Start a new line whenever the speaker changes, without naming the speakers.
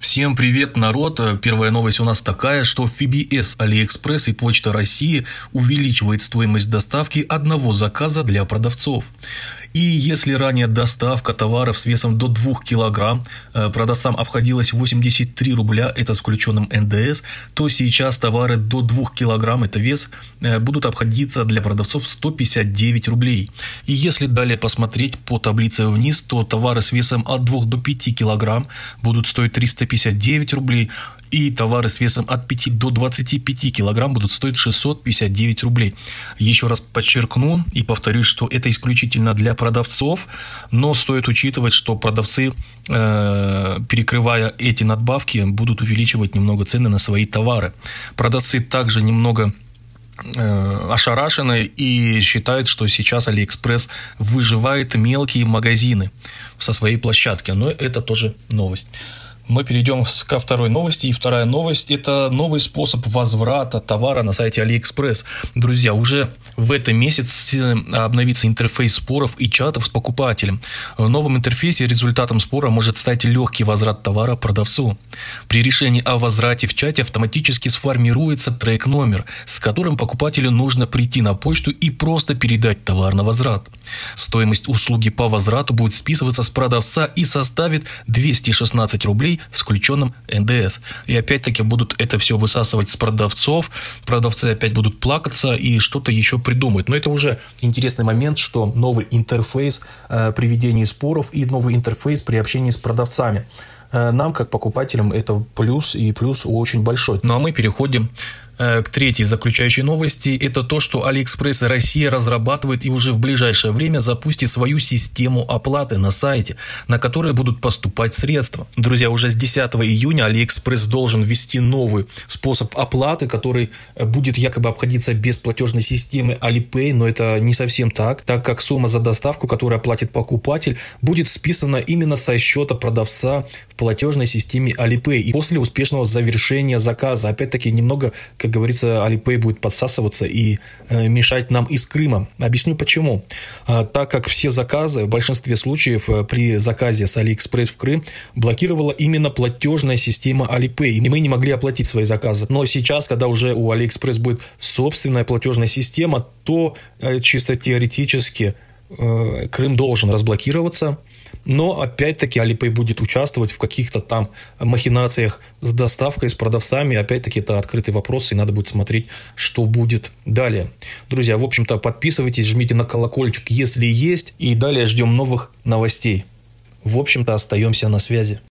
Всем привет, народ! Первая новость у нас такая, что FBS, AliExpress и Почта России увеличивает стоимость доставки одного заказа для продавцов. И если ранее доставка товаров с весом до 2 кг э, продавцам обходилась 83 рубля, это с включенным НДС, то сейчас товары до 2 кг, это вес, э, будут обходиться для продавцов 159 рублей. И если далее посмотреть по таблице вниз, то товары с весом от 2 до 5 кг будут стоить 359 рублей, и товары с весом от 5 до 25 килограмм будут стоить 659 рублей. Еще раз подчеркну и повторюсь, что это исключительно для продавцов, но стоит учитывать, что продавцы, э, перекрывая эти надбавки, будут увеличивать немного цены на свои товары. Продавцы также немного э, ошарашены и считают, что сейчас Алиэкспресс выживает мелкие магазины со своей площадки. Но это тоже новость мы перейдем ко второй новости. И вторая новость – это новый способ возврата товара на сайте AliExpress. Друзья, уже в этом месяце обновится интерфейс споров и чатов с покупателем. В новом интерфейсе результатом спора может стать легкий возврат товара продавцу. При решении о возврате в чате автоматически сформируется трек-номер, с которым покупателю нужно прийти на почту и просто передать товар на возврат. Стоимость услуги по возврату будет списываться с продавца и составит 216 рублей с включенным НДС. И опять-таки будут это все высасывать с продавцов, продавцы опять будут плакаться и что-то еще придумают. Но это уже интересный момент, что новый интерфейс э, при ведении споров и новый интерфейс при общении с продавцами. Э, нам, как покупателям, это плюс и плюс очень большой. Ну а мы переходим к третьей заключающей новости – это то, что AliExpress Россия разрабатывает и уже в ближайшее время запустит свою систему оплаты на сайте, на которой будут поступать средства. Друзья, уже с 10 июня AliExpress должен ввести новый способ оплаты, который э, будет якобы обходиться без платежной системы Alipay, но это не совсем так, так как сумма за доставку, которую оплатит покупатель, будет списана именно со счета продавца в платежной системе Alipay. И после успешного завершения заказа, опять-таки, немного, как как говорится, Alipay будет подсасываться и э, мешать нам из Крыма. Объясню почему. А, так как все заказы в большинстве случаев э, при заказе с AliExpress в Крым блокировала именно платежная система Alipay, и мы не могли оплатить свои заказы. Но сейчас, когда уже у AliExpress будет собственная платежная система, то э, чисто теоретически Крым должен разблокироваться, но опять-таки Alipay будет участвовать в каких-то там махинациях с доставкой, с продавцами. Опять-таки это открытый вопрос, и надо будет смотреть, что будет далее. Друзья, в общем-то, подписывайтесь, жмите на колокольчик, если есть. И далее ждем новых новостей. В общем-то, остаемся на связи.